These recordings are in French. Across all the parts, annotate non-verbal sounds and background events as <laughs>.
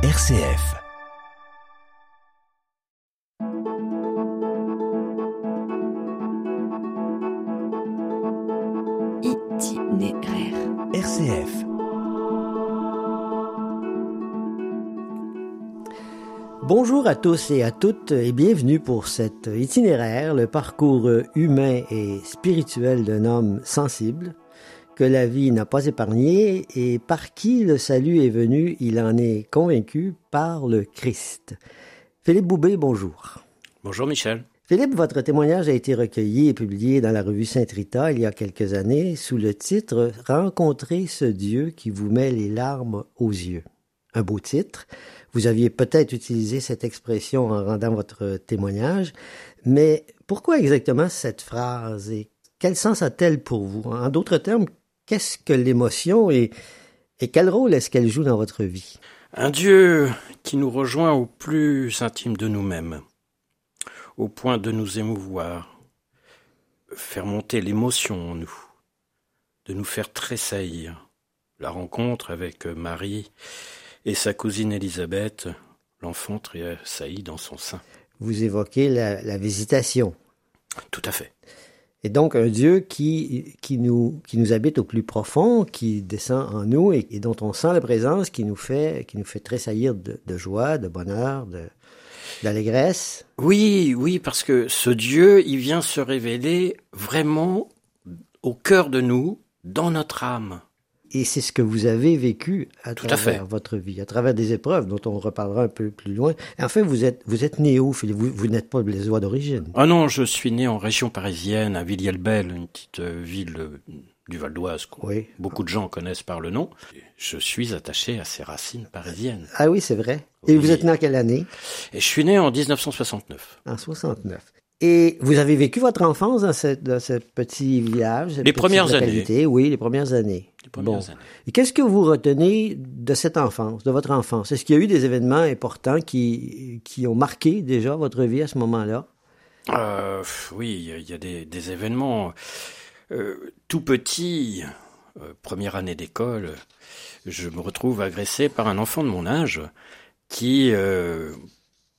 RCF. Itinéraire. RCF. Bonjour à tous et à toutes et bienvenue pour cet itinéraire, le parcours humain et spirituel d'un homme sensible que la vie n'a pas épargné et par qui le salut est venu, il en est convaincu par le Christ. Philippe Boubé, bonjour. Bonjour Michel. Philippe, votre témoignage a été recueilli et publié dans la revue Saint-Rita il y a quelques années sous le titre Rencontrer ce Dieu qui vous met les larmes aux yeux. Un beau titre. Vous aviez peut-être utilisé cette expression en rendant votre témoignage, mais pourquoi exactement cette phrase et quel sens a-t-elle pour vous? En d'autres termes, qu'est-ce que l'émotion et, et quel rôle est-ce qu'elle joue dans votre vie? Un Dieu qui nous rejoint au plus intime de nous-mêmes au point de nous émouvoir, faire monter l'émotion en nous, de nous faire tressaillir. La rencontre avec Marie et sa cousine Élisabeth, l'enfant tressaillit dans son sein. Vous évoquez la, la, visitation. Tout à fait. Et donc un Dieu qui, qui, nous, qui nous habite au plus profond, qui descend en nous et, dont on sent la présence, qui nous fait, qui nous fait tressaillir de, joie, de bonheur, d'allégresse. Oui, oui, parce que ce Dieu, il vient se révéler vraiment au cœur de nous, dans notre âme. Et c'est ce que vous avez vécu à Tout travers à fait. votre vie, à travers des épreuves dont on reparlera un peu plus loin. Enfin, vous êtes, vous êtes né où, Philippe? Vous, vous n'êtes pas blésois d'origine. Ah non, je suis né en région parisienne, à Villiers-le-Bel, une petite euh, ville euh, du Val d'Oise. Oui. Beaucoup de gens connaissent par le nom. Je suis attaché à ces racines parisiennes. Ah oui, c'est vrai. Et Oui. vous êtes né en quelle année? Et je suis né en 1969. En 69. Et vous avez vécu votre enfance dans ce, dans ce petit village cette Les petite premières localité? Oui, les premières années. Bon. années. Et qu'est-ce que vous retenez de cette enfance, de votre enfance? Est-ce qu'il y a eu des événements importants qui, qui ont marqué déjà votre vie à ce moment-là? Euh, oui, il y a- des, des événements. Euh, tout petit, euh, première année d'école, je me retrouve agressé par un enfant de mon âge qui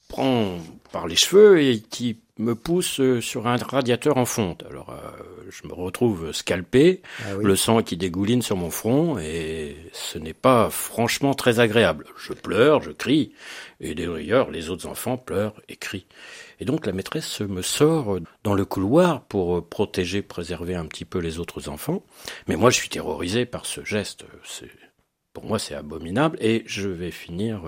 prend par les cheveux et qui me pousse euh, sur un radiateur en fonte. Alors, euh, je me retrouve scalpé, Ah oui. le sang qui dégouline sur mon front et ce n'est pas franchement très agréable. Je pleure, je crie et d'ailleurs les autres enfants pleurent et crient. Et donc la maîtresse me sort dans le couloir pour euh, protéger, préserver un petit peu les autres enfants. Mais moi je suis terrorisé par ce geste. C'est- Pour moi c'est abominable et je vais finir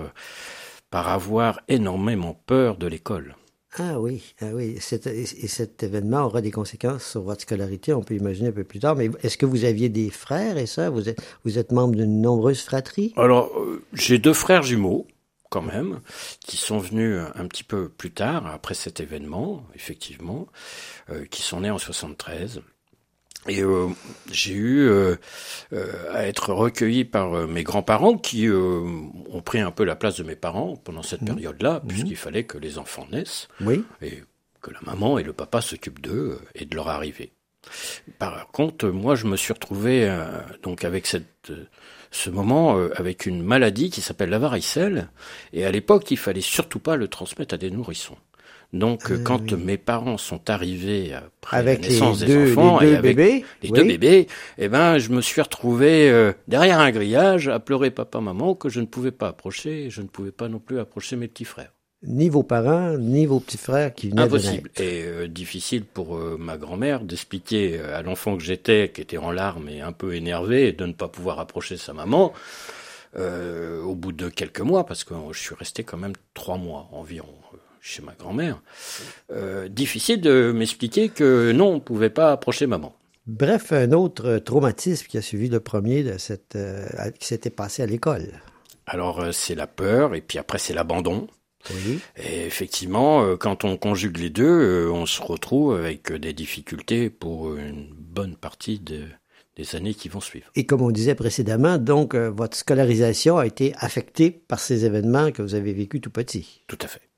par avoir énormément peur de l'école. Ah oui, ah oui. Cet- et et cet événement aura des conséquences sur votre scolarité, on peut imaginer un peu plus tard. Mais est-ce que vous aviez des frères et sœurs? Vous êtes, vous êtes membre d'une nombreuse fratrie? Alors, euh, j'ai deux frères jumeaux, quand même, qui sont venus un petit peu plus tard, après cet événement, effectivement, euh, qui sont nés en 73. Et euh, j'ai eu euh, euh, à être recueilli par euh, mes grands-parents qui euh, ont pris un peu la place de mes parents pendant cette période-là, puisqu'il fallait que les enfants naissent Oui. et que la maman et le papa s'occupent d'eux et de leur arrivée. Par contre, moi, je me suis retrouvé euh, donc avec cette, euh, ce moment euh, avec une maladie qui s'appelle la varicelle, et à l'époque, il fallait surtout pas le transmettre à des nourrissons. Donc, euh, Ah quand oui. mes parents sont arrivés après Avec la les naissance des deux, enfants les deux et avec bébés? les Oui. deux bébés, eh ben, je me suis retrouvé euh, derrière un grillage à pleurer papa, maman, que je ne pouvais pas approcher, et je ne pouvais pas non plus approcher mes petits frères. Ni vos parents, ni vos petits frères qui venaient de Impossible et euh, difficile pour euh, ma grand-mère d'expliquer euh, à l'enfant que j'étais, qui était en larmes et un peu énervé, de ne pas pouvoir approcher sa maman. euh, au bout de quelques mois, parce que je suis resté quand même trois mois environ euh, chez ma grand-mère, euh, difficile de m'expliquer que non, on pouvait pas approcher maman. Bref, un autre euh, traumatisme qui a suivi le premier de cette, euh, qui s'était passé à l'école. Alors c'est la peur et puis après c'est l'abandon. Oui. Et effectivement, quand on conjugue les deux, on se retrouve avec des difficultés pour une bonne partie de, des années qui vont suivre. Et comme on disait précédemment, donc, votre scolarisation a été affectée par ces événements que vous avez vécus tout petit. Tout à fait.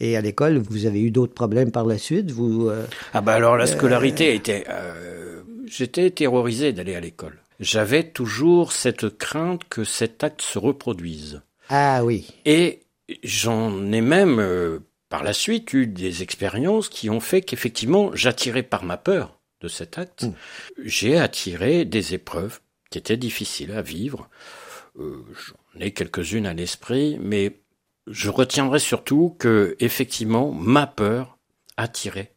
Et à l'école, vous avez eu d'autres problèmes par la suite Vous euh, Ah bah alors la scolarité était... euh, J'étais terrorisé d'aller à l'école. J'avais toujours cette crainte que cet acte se reproduise. Ah oui. Et j'en ai même euh, par la suite eu des expériences qui ont fait qu'effectivement, j'attirais par ma peur de cet acte, Mm. j'ai attiré des épreuves qui étaient difficiles à vivre. Euh, J'en ai quelques-unes à l'esprit, mais je retiendrai surtout que effectivement, ma peur attirait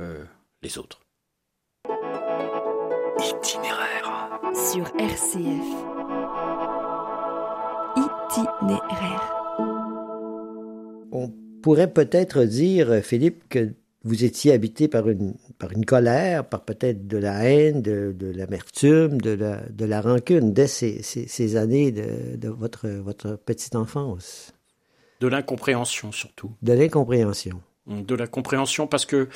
euh, les autres. Itinéraire. Sur RCF. Itinéraire. On pourrait peut-être dire, Philippe, que vous étiez habité par une, par une colère, par peut-être de la haine, de, de l'amertume, de la, de la rancune dès ces, ces, ces années de, de votre, votre petite enfance, De l'incompréhension surtout. de l'incompréhension. de la compréhension parce que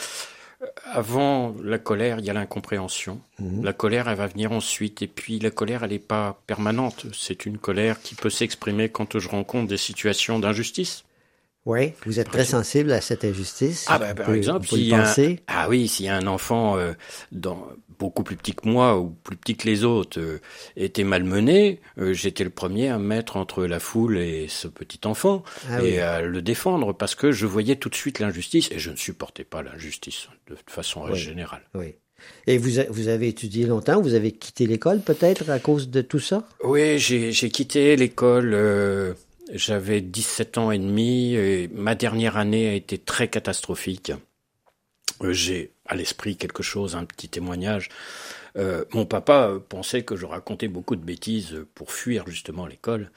euh, avant la colère, il y a l'incompréhension. Mhm. La colère, elle va venir ensuite. Et puis la colère, elle n'est pas permanente. C'est une colère qui peut s'exprimer quand je rencontre des situations d'injustice. Oui, vous êtes très sensible à cette injustice. Ah ben, par peut- exemple, a un- ah oui, s'il y a un enfant euh, dans, beaucoup plus petit que moi ou plus petit que les autres euh, était malmené, euh, j'étais le premier à me mettre entre la foule et ce petit enfant Ah et oui. à le défendre parce que je voyais tout de suite l'injustice et je ne supportais pas l'injustice de façon Oui. générale. Oui. Et vous, vous avez étudié longtemps, vous avez quitté l'école peut-être à cause de tout ça? Oui, j'ai j'ai quitté l'école, euh, j'avais 17 ans et demi, et ma dernière année a été très catastrophique. Euh, J'ai à l'esprit quelque chose, un petit témoignage. Euh, mon papa euh, pensait que je racontais beaucoup de bêtises pour fuir justement l'école.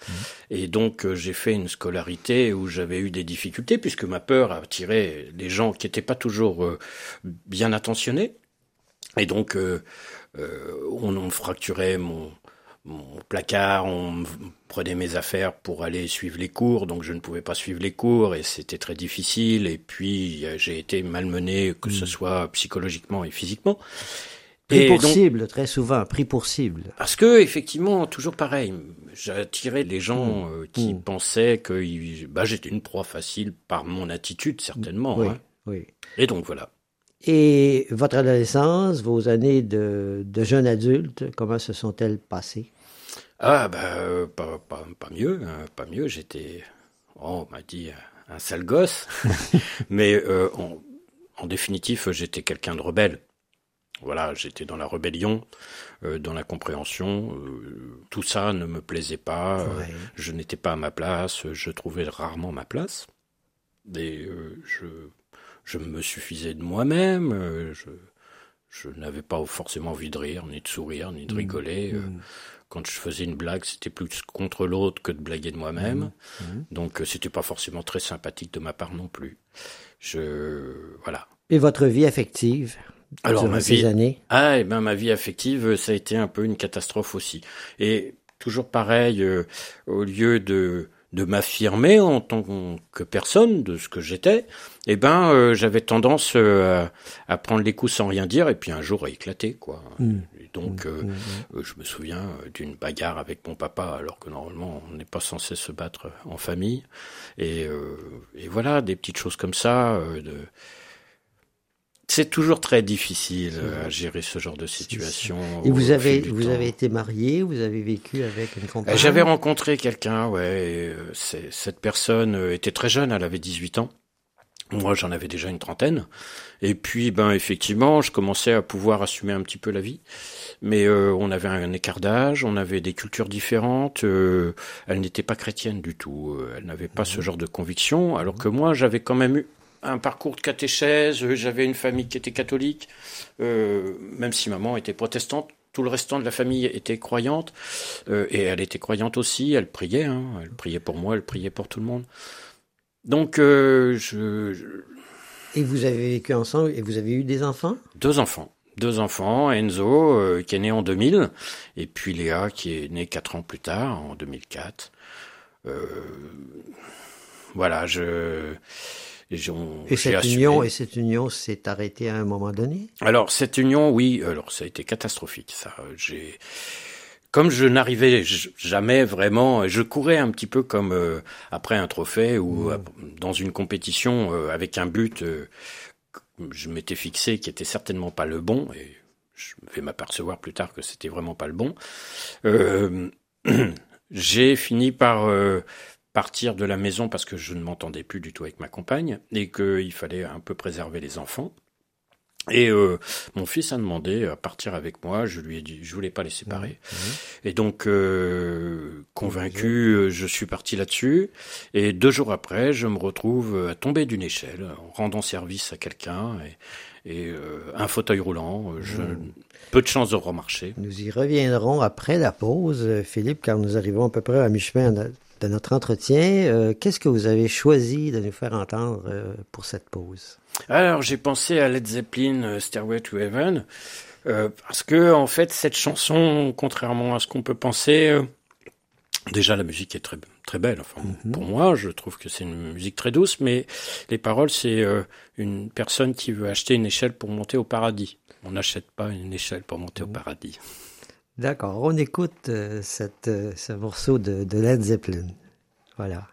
Et donc euh, j'ai fait une scolarité où j'avais eu des difficultés puisque ma peur attirait des gens qui n'étaient pas toujours euh, bien intentionnés. Et donc on, on fracturait mon, mon placard, on prenait mes affaires pour aller suivre les cours, donc je ne pouvais pas suivre les cours et c'était très difficile. Et puis euh, j'ai été malmené, que ce soit psychologiquement et physiquement. Pris Et pour donc- cible, très souvent, pris pour cible. parce que effectivement, toujours pareil, j'attirais les gens euh, qui Mm. pensaient que bah, j'étais une proie facile par mon attitude certainement. Oui, hein. oui. Et donc voilà. Et votre adolescence, vos années de, de jeune adulte, comment se sont-elles passées? Ah bah euh, pas, pas, pas mieux, hein, pas mieux. J'étais, oh, on m'a dit un sale gosse, <laughs> mais euh, en, en définitive j'étais quelqu'un de rebelle. Voilà, j'étais dans la rébellion, euh, dans la compréhension. euh, tout ça ne me plaisait pas. Ouais. je n'étais pas à ma place. Je trouvais rarement ma place. Et je, je me suffisais de moi-même. euh, je, je n'avais pas forcément envie de rire, ni de sourire, ni de rigoler. euh, Mm. quand je faisais une blague, c'était plus contre l'autre que de blaguer de moi-même. Mhm. Donc, euh, c'était pas forcément très sympathique de ma part non plus. Je, voilà. Et votre vie affective? Alors, ma ces vie- années? Ah, et ben, ma vie affective, ça a été un peu une catastrophe aussi. Et toujours pareil, euh, au lieu de, de m'affirmer en tant que personne, de ce que j'étais, eh ben, euh, j'avais tendance euh, à, prendre les coups sans rien dire, et puis un jour à éclater, quoi. Mm. Et donc, euh, Mm. Euh, Je me souviens euh, d'une bagarre avec mon papa, alors que normalement on n'est pas censé se battre en famille. Et, euh, et voilà, des petites choses comme ça. de... C'est toujours très difficile euh, à gérer ce genre de situation. Et vous avez, vous temps. avez été marié, vous avez vécu avec une Euh, compagne? J'avais rencontré quelqu'un, ouais. et, euh, cette personne euh, était très jeune, elle avait 18 ans. Moi, j'en avais déjà une trentaine. Et puis, ben, effectivement, je commençais à pouvoir assumer un petit peu la vie. Mais euh, on avait un écart d'âge, on avait des cultures différentes. euh, elle n'était pas chrétienne du tout. euh, Elle n'avait pas ce genre de conviction. Alors que moi, j'avais quand même eu un parcours de catéchèse. euh, J'avais une famille qui était catholique, euh, même si maman était protestante. Tout le restant de la famille était croyante. Euh, et elle était croyante aussi. Elle priait. Hein, elle priait pour moi. Elle priait pour tout le monde. Donc, euh, je, je- Et vous avez vécu ensemble et vous avez eu des enfants? deux enfants. Deux enfants, Enzo qui est né en 2000 et puis Léa qui est née quatre ans plus tard, en 2004. Euh, voilà, je... Et cette assumé. union, et cette union s'est arrêtée à un moment donné? Alors cette union, oui, alors ça a été catastrophique. Ça, j'ai comme je n'arrivais jamais vraiment, je courais un petit peu comme euh, après un trophée ou Mmh. dans une compétition euh, avec un but euh, que je m'étais fixé qui était certainement pas le bon et je vais m'apercevoir plus tard que c'était vraiment pas le bon. Euh, <clears throat> j'ai fini par partir de la maison parce que je ne m'entendais plus du tout avec ma compagne et qu'il fallait un peu préserver les enfants. Et euh, mon fils a demandé à partir avec moi. Je lui ai dit, je voulais pas les séparer. Mmh. Et donc, euh, convaincu, euh, je suis parti là-dessus. Et deux jours après, je me retrouve à tomber d'une échelle, en rendant service à quelqu'un et, et euh, un fauteuil roulant. Je, Mmh. Peu de chance de remarcher. Nous y reviendrons après la pause, euh, Philippe, car nous arrivons à peu près à mi-chemin de notre entretien. Euh, Qu'est-ce que vous avez choisi de nous faire entendre euh, pour cette pause? Alors j'ai pensé à Led Zeppelin, euh, Stairway to Heaven, parce que en fait cette chanson, contrairement à ce qu'on peut penser, déjà la musique est très très belle. Enfin pour moi, je trouve que c'est une musique très douce, mais les paroles c'est euh, une personne qui veut acheter une échelle pour monter au paradis. On n'achète pas une échelle pour monter au paradis. D'accord, on écoute euh, cette, euh, ce morceau de, de Led Zeppelin. Voilà.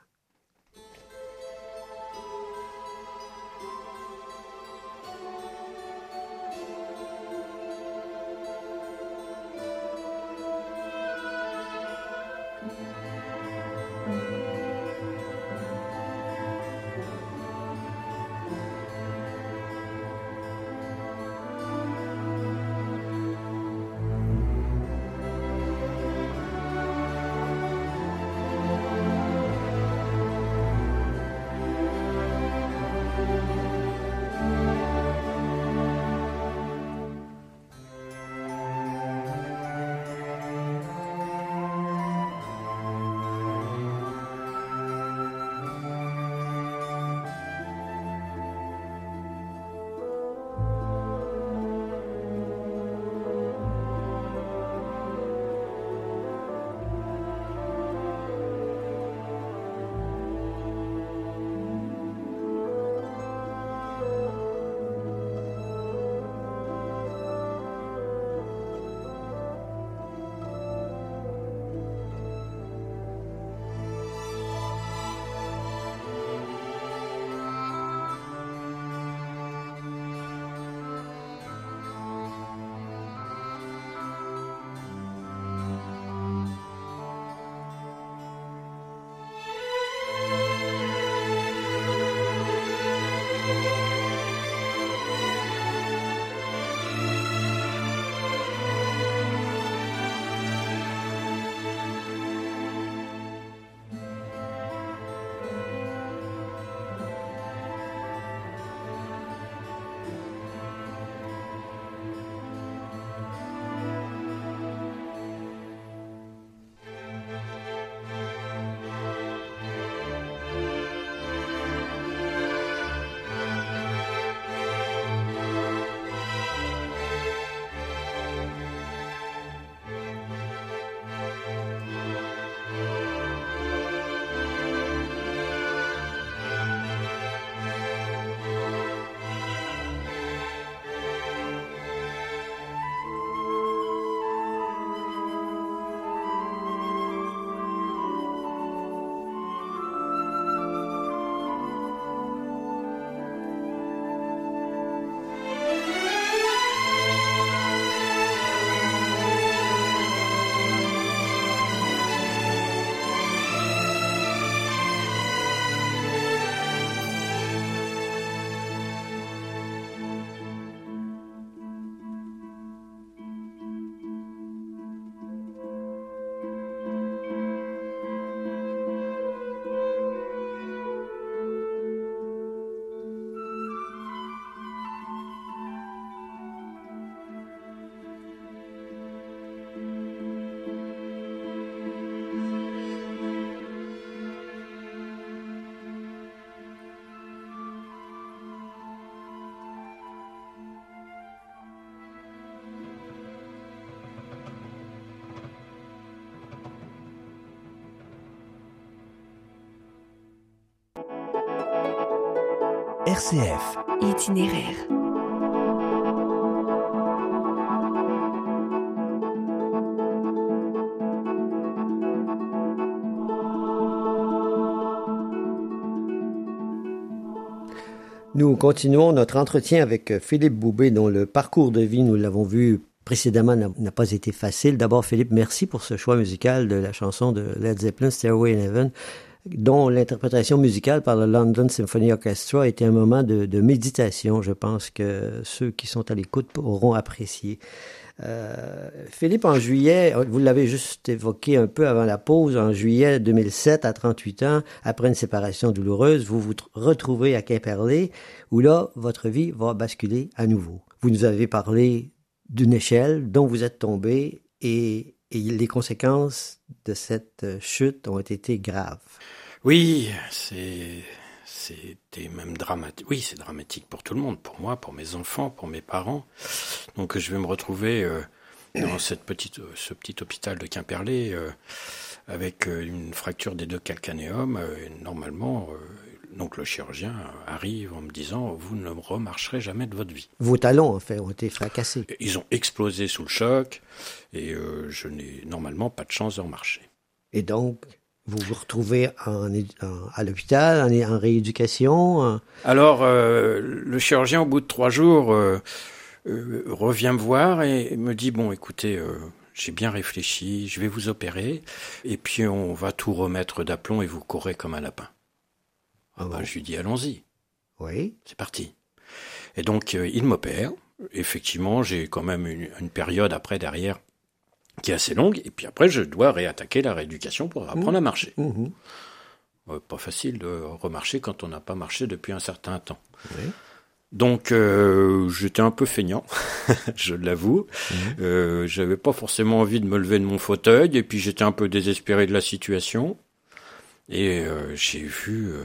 RCF. Itinéraire. Nous continuons notre entretien avec euh, Philippe Boubé, dont le parcours de vie, nous l'avons vu précédemment, n'a n'a pas été facile. D'abord, Philippe, merci pour ce choix musical de la chanson de Led Zeppelin, Stairway in Heaven. Dont l'interprétation musicale par le London Symphony Orchestra était un moment de, méditation. Je pense que ceux qui sont à l'écoute auront apprécié. Euh, Philippe, en juillet, vous l'avez juste évoqué un peu avant la pause, en juillet 2007, à 38 ans, après une séparation douloureuse, vous vous retrouvez à Quimperlé, où là, votre vie va basculer à nouveau. Vous nous avez parlé d'une échelle dont vous êtes tombé et, et les conséquences de cette chute ont été graves. Oui, c'est c'était même dramatique. Oui, c'est dramatique pour tout le monde, pour moi, pour mes enfants, pour mes parents. Donc je vais me retrouver euh, dans cette petite, euh, ce petit hôpital de Quimperlé euh, avec une fracture des deux calcanéums. normalement, donc le chirurgien arrive en me disant vous ne remarcherez jamais de votre vie. Vos talons en fait ont été fracassés. Ils ont explosé sous le choc et je n'ai normalement pas de chance de remarcher. Et donc vous vous retrouvez en, à l'hôpital, en, en, rééducation Alors, euh, le chirurgien, au bout de trois jours, euh, euh, revient me voir et me dit, bon, écoutez, j'ai bien réfléchi, je vais vous opérer, et puis on va tout remettre d'aplomb et vous courrez comme un lapin. Ah ben, je lui dis, allons-y. Oui. C'est parti. Et donc, il m'opère. Effectivement, j'ai quand même une, une période après derrière qui est assez longue, et puis après je dois réattaquer la rééducation pour apprendre à marcher. Mmh. Mmh. pas facile de remarcher quand on n'a pas marché depuis un certain temps. Donc euh, j'étais un peu feignant, <laughs> je l'avoue. Mmh. Euh, J'avais pas forcément envie de me lever de mon fauteuil, et puis j'étais un peu désespéré de la situation. Et euh, j'ai vu euh,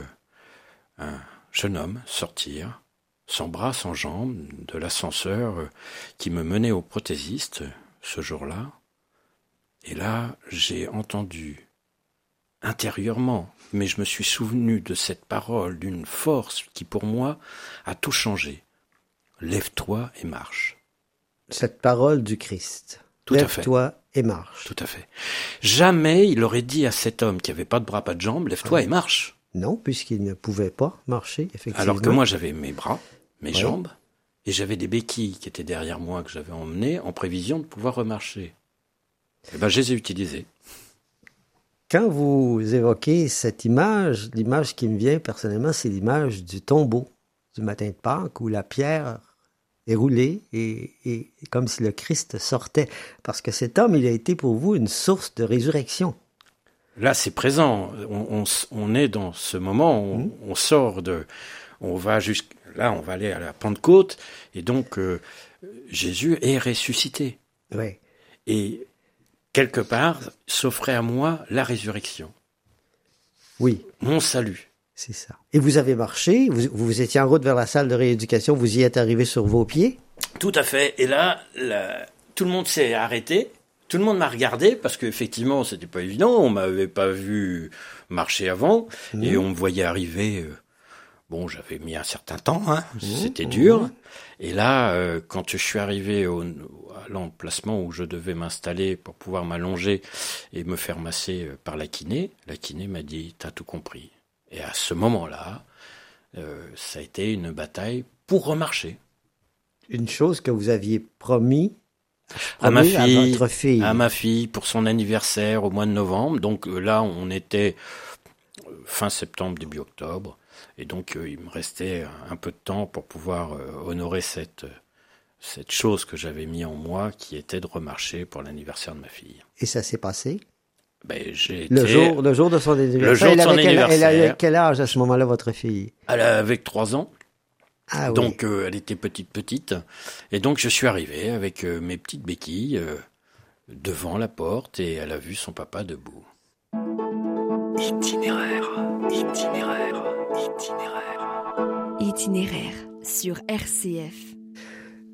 un jeune homme sortir, sans bras, sans jambes, de l'ascenseur euh, qui me menait au prothésiste ce jour-là. Et là, j'ai entendu intérieurement, mais je me suis souvenu de cette parole d'une force qui pour moi a tout changé. Lève-toi et marche. Cette parole du Christ. Tout Lève-toi et marche. Tout à fait. Jamais il aurait dit à cet homme qui avait pas de bras, pas de jambes, lève-toi et marche. Non, puisqu'il ne pouvait pas marcher, effectivement. Alors que moi j'avais mes bras, mes jambes, et j'avais des béquilles qui étaient derrière moi que j'avais emmenées en prévision de pouvoir remarcher. Eh ben, je les ai utilisés. Quand vous évoquez cette image, l'image qui me vient personnellement, c'est l'image du tombeau du matin de Pâques où la pierre est roulée et, comme si le Christ sortait. Parce que cet homme, il a été pour vous une source de résurrection. Là, c'est présent. On, est dans ce moment, on, mmh. sort de. On va jusqu'à. Là, on va aller à la Pentecôte. Et donc, euh, Jésus est ressuscité. Oui. Et quelque part, s'offrait à moi la résurrection. Oui. Mon salut. C'est ça. Et vous avez marché, vous, vous, étiez en route vers la salle de rééducation, vous y êtes arrivé sur vos pieds? Tout à fait. Et là, tout le monde s'est arrêté. Tout le monde m'a regardé parce qu'effectivement, c'était pas évident. On m'avait pas vu marcher avant et mmh. on me voyait arriver. Euh, bon, j'avais mis un certain temps, hein. Mmh. C'était dur. Mmh. Et là, euh, quand je suis arrivé au, l'emplacement où je devais m'installer pour pouvoir m'allonger et me faire masser euh, par la kiné, la kiné m'a dit T'as tout compris. Et à ce moment-là, euh, ça a été une bataille pour remarcher. Une chose que vous aviez promis à ma fille, à, fille. à ma fille pour son anniversaire au mois de novembre. Donc là, on était fin septembre, début octobre. Et donc, il me restait un peu de temps pour pouvoir honorer cette, cette chose que j'avais mis en moi qui était de remarcher pour l'anniversaire de ma fille. Et ça s'est passé? Ben, j'ai le, jour, le jour de son anniversaire. Le jour de son anniversaire. Elle avait quel âge à ce moment-là, votre fille? Elle avait trois ans. Ah, donc euh, elle était petite petite et donc je suis arrivé avec euh, mes petites béquilles euh, devant la porte et elle a vu son papa debout. Itinéraire, itinéraire, itinéraire. Sur RCF.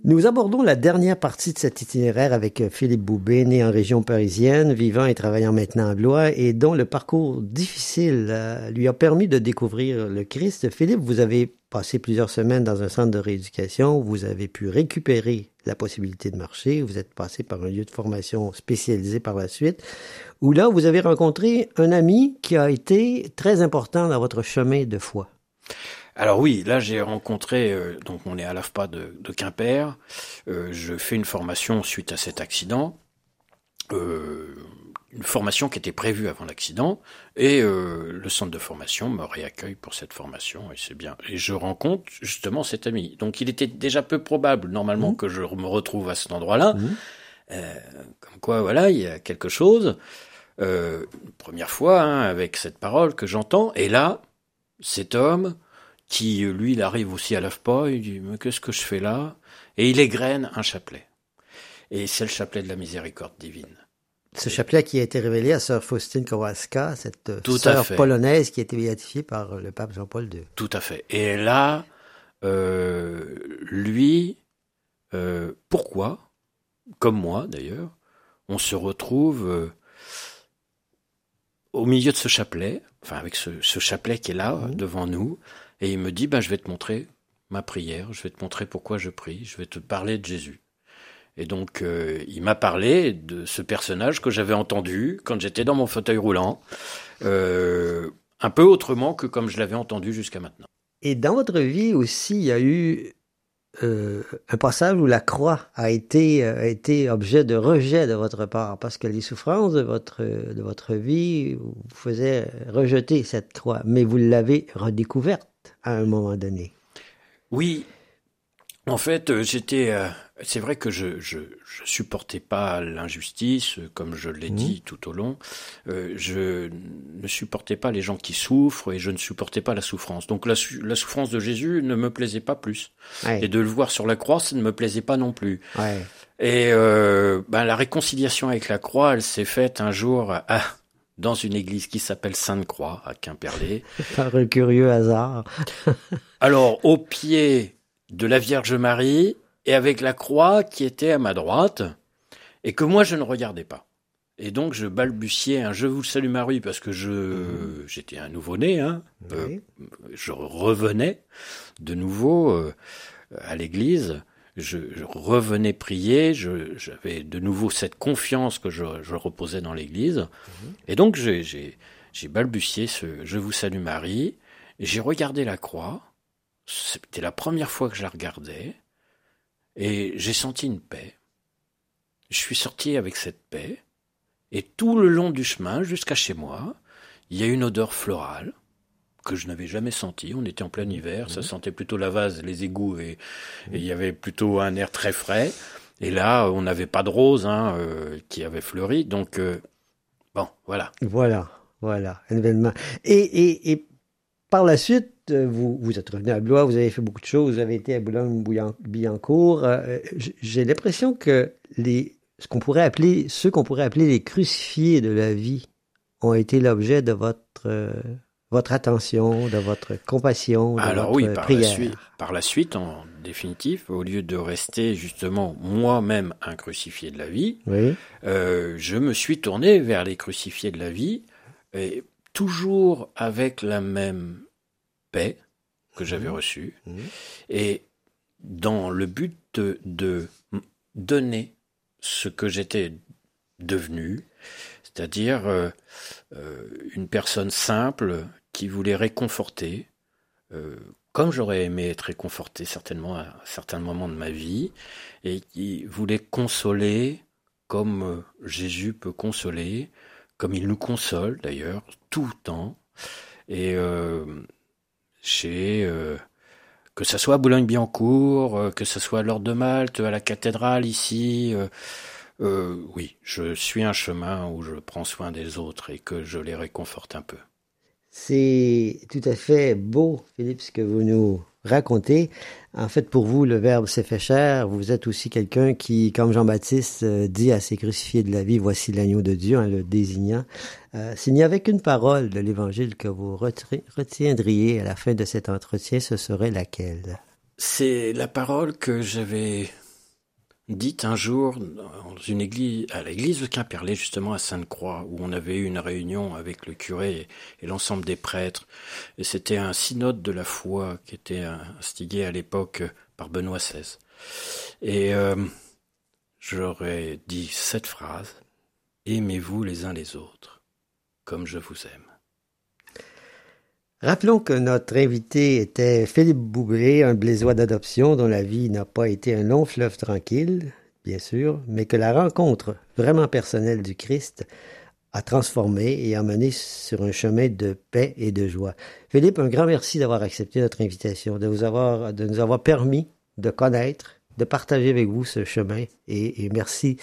Nous abordons la dernière partie de cet itinéraire avec Philippe Boubé, né en région parisienne, vivant et travaillant maintenant à Blois, et dont le parcours difficile euh, lui a permis de découvrir le Christ. Philippe, vous avez passé plusieurs semaines dans un centre de rééducation, vous avez pu récupérer la possibilité de marcher, vous êtes passé par un lieu de formation spécialisé par la suite, où là, vous avez rencontré un ami qui a été très important dans votre chemin de foi. Alors oui, là j'ai rencontré, euh, donc on est à l'AFPA de, de Quimper, euh, je fais une formation suite à cet accident, euh, une formation qui était prévue avant l'accident et le centre de formation me réaccueille pour cette formation et c'est bien. Et je rencontre justement cet ami. Donc il était déjà peu probable normalement mmh. que je me retrouve à cet endroit-là. Mmh. Comme quoi voilà, il y a quelque chose. Euh, première fois hein, avec cette parole que j'entends et là cet homme qui lui il arrive aussi à l'AFPA, il dit mais qu'est-ce que je fais là? Et il égrène un chapelet. Et c'est le chapelet de la miséricorde divine. Ce chapelet qui a été révélé à sœur Faustine Kowalska, cette sœur polonaise qui a été béatifiée par le pape Jean-Paul II. Tout à fait. Et là, euh, lui, euh, pourquoi, comme moi d'ailleurs, on se retrouve euh, au milieu de ce chapelet, enfin avec ce, chapelet qui est là mmh. devant nous, et il me dit, ben, je vais te montrer ma prière, je vais te montrer pourquoi je prie, je vais te parler de Jésus. Et donc, euh, il m'a parlé de ce personnage que j'avais entendu quand j'étais dans mon fauteuil roulant, euh, un peu autrement que comme je l'avais entendu jusqu'à maintenant. Et dans votre vie aussi, il y a eu euh, un passage où la croix a été, objet de rejet de votre part, parce que les souffrances de votre vie vous faisaient rejeter cette croix, mais vous l'avez redécouverte à un moment donné. Oui, en fait, j'étais c'est vrai que je, je, je supportais pas l'injustice, comme je l'ai mmh. dit tout au long. Euh, je ne supportais pas les gens qui souffrent et je ne supportais pas la souffrance. Donc la, la souffrance de Jésus ne me plaisait pas plus. Et de le voir sur la croix, ça ne me plaisait pas non plus. Ouais. Et euh, ben, la réconciliation avec la croix, elle s'est faite un jour à, dans une église qui s'appelle Sainte-Croix à Quimperlé. <laughs> Par un curieux hasard. <laughs> Alors, au pied de la Vierge Marie, et avec la croix qui était à ma droite, et que moi je ne regardais pas. Et donc je balbutiais un Je vous salue Marie parce que je mmh. j'étais un nouveau-né, hein, euh, je revenais de nouveau euh, à l'église, je, revenais prier, j'avais de nouveau cette confiance que je, reposais dans l'église, mmh. et donc j'ai balbutié ce Je vous salue Marie, j'ai regardé la croix, c'était la première fois que je la regardais, et j'ai senti une paix. Je suis sorti avec cette paix. Et tout le long du chemin, jusqu'à chez moi, il y a une odeur florale que je n'avais jamais sentie. On était en plein hiver, ça mhm. sentait plutôt la vase, les égouts, et, il y avait plutôt un air très frais. Et là, on n'avait pas de rose hein, euh, qui avait fleuri. Donc, euh, bon, voilà. Voilà, voilà, événement. Et, et, et par la suite, euh, vous, vous êtes revenu à Blois, vous avez fait beaucoup de choses, vous avez été à Boulogne-Billancourt. Euh, j'ai l'impression que les, ce qu'on pourrait appeler, ceux qu'on pourrait appeler les crucifiés de la vie ont été l'objet de votre, votre attention, de votre compassion, de Alors votre oui, par prière. La suite, par la suite, en définitive, au lieu de rester justement moi-même un crucifié de la vie, je me suis tourné vers les crucifiés de la vie, et toujours avec la même paix que j'avais mmh. reçue, mmh. et dans le but de, donner ce que j'étais devenu, c'est-à-dire euh, euh, une personne simple qui voulait réconforter, euh, comme j'aurais aimé être réconforté certainement à certains moments de ma vie, et qui voulait consoler comme Jésus peut consoler, comme il nous console d'ailleurs tout le temps. Et chez euh, que ce soit à Boulogne-Billancourt, euh, que ce soit à l'Ordre de Malte, à la cathédrale ici. Euh, oui, je suis un chemin où je prends soin des autres et que je les réconforte un peu. C'est tout à fait beau, Philippe, ce que vous nous racontez. En fait, pour vous, le Verbe s'est fait chair. Vous êtes aussi quelqu'un qui, comme Jean-Baptiste, dit à ses crucifiés de la vie, voici l'agneau de Dieu, en le désignant. Euh, S'il n'y avait qu'une parole de l'Évangile que vous retiendriez à la fin de cet entretien, ce serait laquelle? C'est la parole que j'avais dite un jour dans une église, à l'église de Quimperlé, justement à Sainte-Croix, où on avait eu une réunion avec le curé et, l'ensemble des prêtres. Et c'était un synode de la foi qui était instigé à l'époque par Benoît XVI. Et euh, j'aurais dit cette phrase Aimez-vous les uns les autres comme je vous aime. Rappelons que notre invité était Philippe Boublé, un blésois d'adoption dont la vie n'a pas été un long fleuve tranquille, bien sûr, mais que la rencontre vraiment personnelle du Christ à transformer et à mener sur un chemin de paix et de joie. Philippe, un grand merci d'avoir accepté notre invitation, de, vous avoir, de nous avoir permis de connaître, de partager avec vous ce chemin et, et merci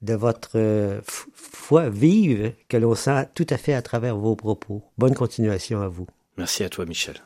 de votre euh, foi vive que l'on sent tout à fait à travers vos propos. Bonne continuation à vous. Merci à toi, Michel.